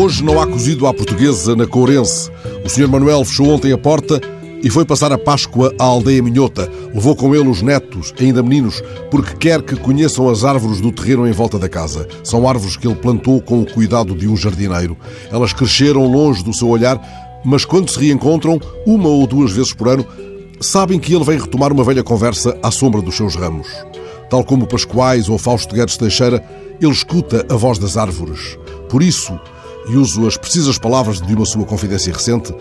Hoje não há cozido à portuguesa na Courense. O Sr. Manuel fechou ontem a porta e foi passar a Páscoa à aldeia Minhota. Levou com ele os netos, ainda meninos, porque quer que conheçam as árvores do terreno em volta da casa. São árvores que ele plantou com o cuidado de um jardineiro. Elas cresceram longe do seu olhar, mas quando se reencontram, uma ou duas vezes por ano, sabem que ele vem retomar uma velha conversa à sombra dos seus ramos. Tal como Pascoais ou Fausto Guedes Teixeira, ele escuta a voz das árvores. Por isso, e uso as precisas palavras de uma sua confidência recente,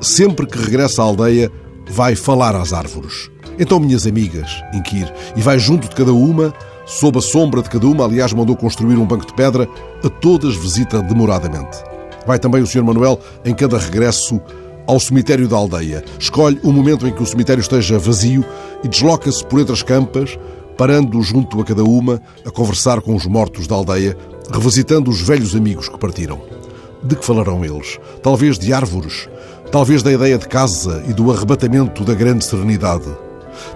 sempre que regressa à aldeia, vai falar às árvores. Então, minhas amigas, inquire, e vai junto de cada uma, sob a sombra de cada uma, aliás, mandou construir um banco de pedra, a todas visita demoradamente. Vai também o Sr. Manuel, em cada regresso, ao cemitério da aldeia. Escolhe o momento em que o cemitério esteja vazio e desloca-se por entre as campas, parando junto a cada uma, a conversar com os mortos da aldeia, revisitando os velhos amigos que partiram. De que falarão eles? Talvez de árvores, talvez da ideia de casa e do arrebatamento da grande serenidade.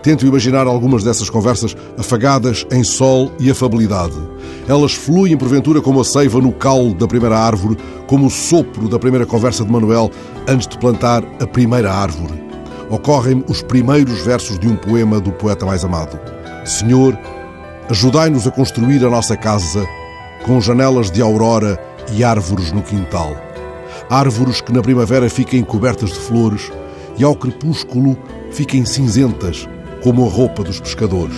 Tento imaginar algumas dessas conversas afagadas em sol e afabilidade. Elas fluem porventura como a seiva no caule da primeira árvore, como o sopro da primeira conversa de Manuel antes de plantar a primeira árvore. Ocorrem-me os primeiros versos de um poema do poeta mais amado. Senhor, ajudai-nos a construir a nossa casa com janelas de aurora e árvores no quintal. Árvores que na primavera fiquem cobertas de flores e ao crepúsculo fiquem cinzentas como a roupa dos pescadores.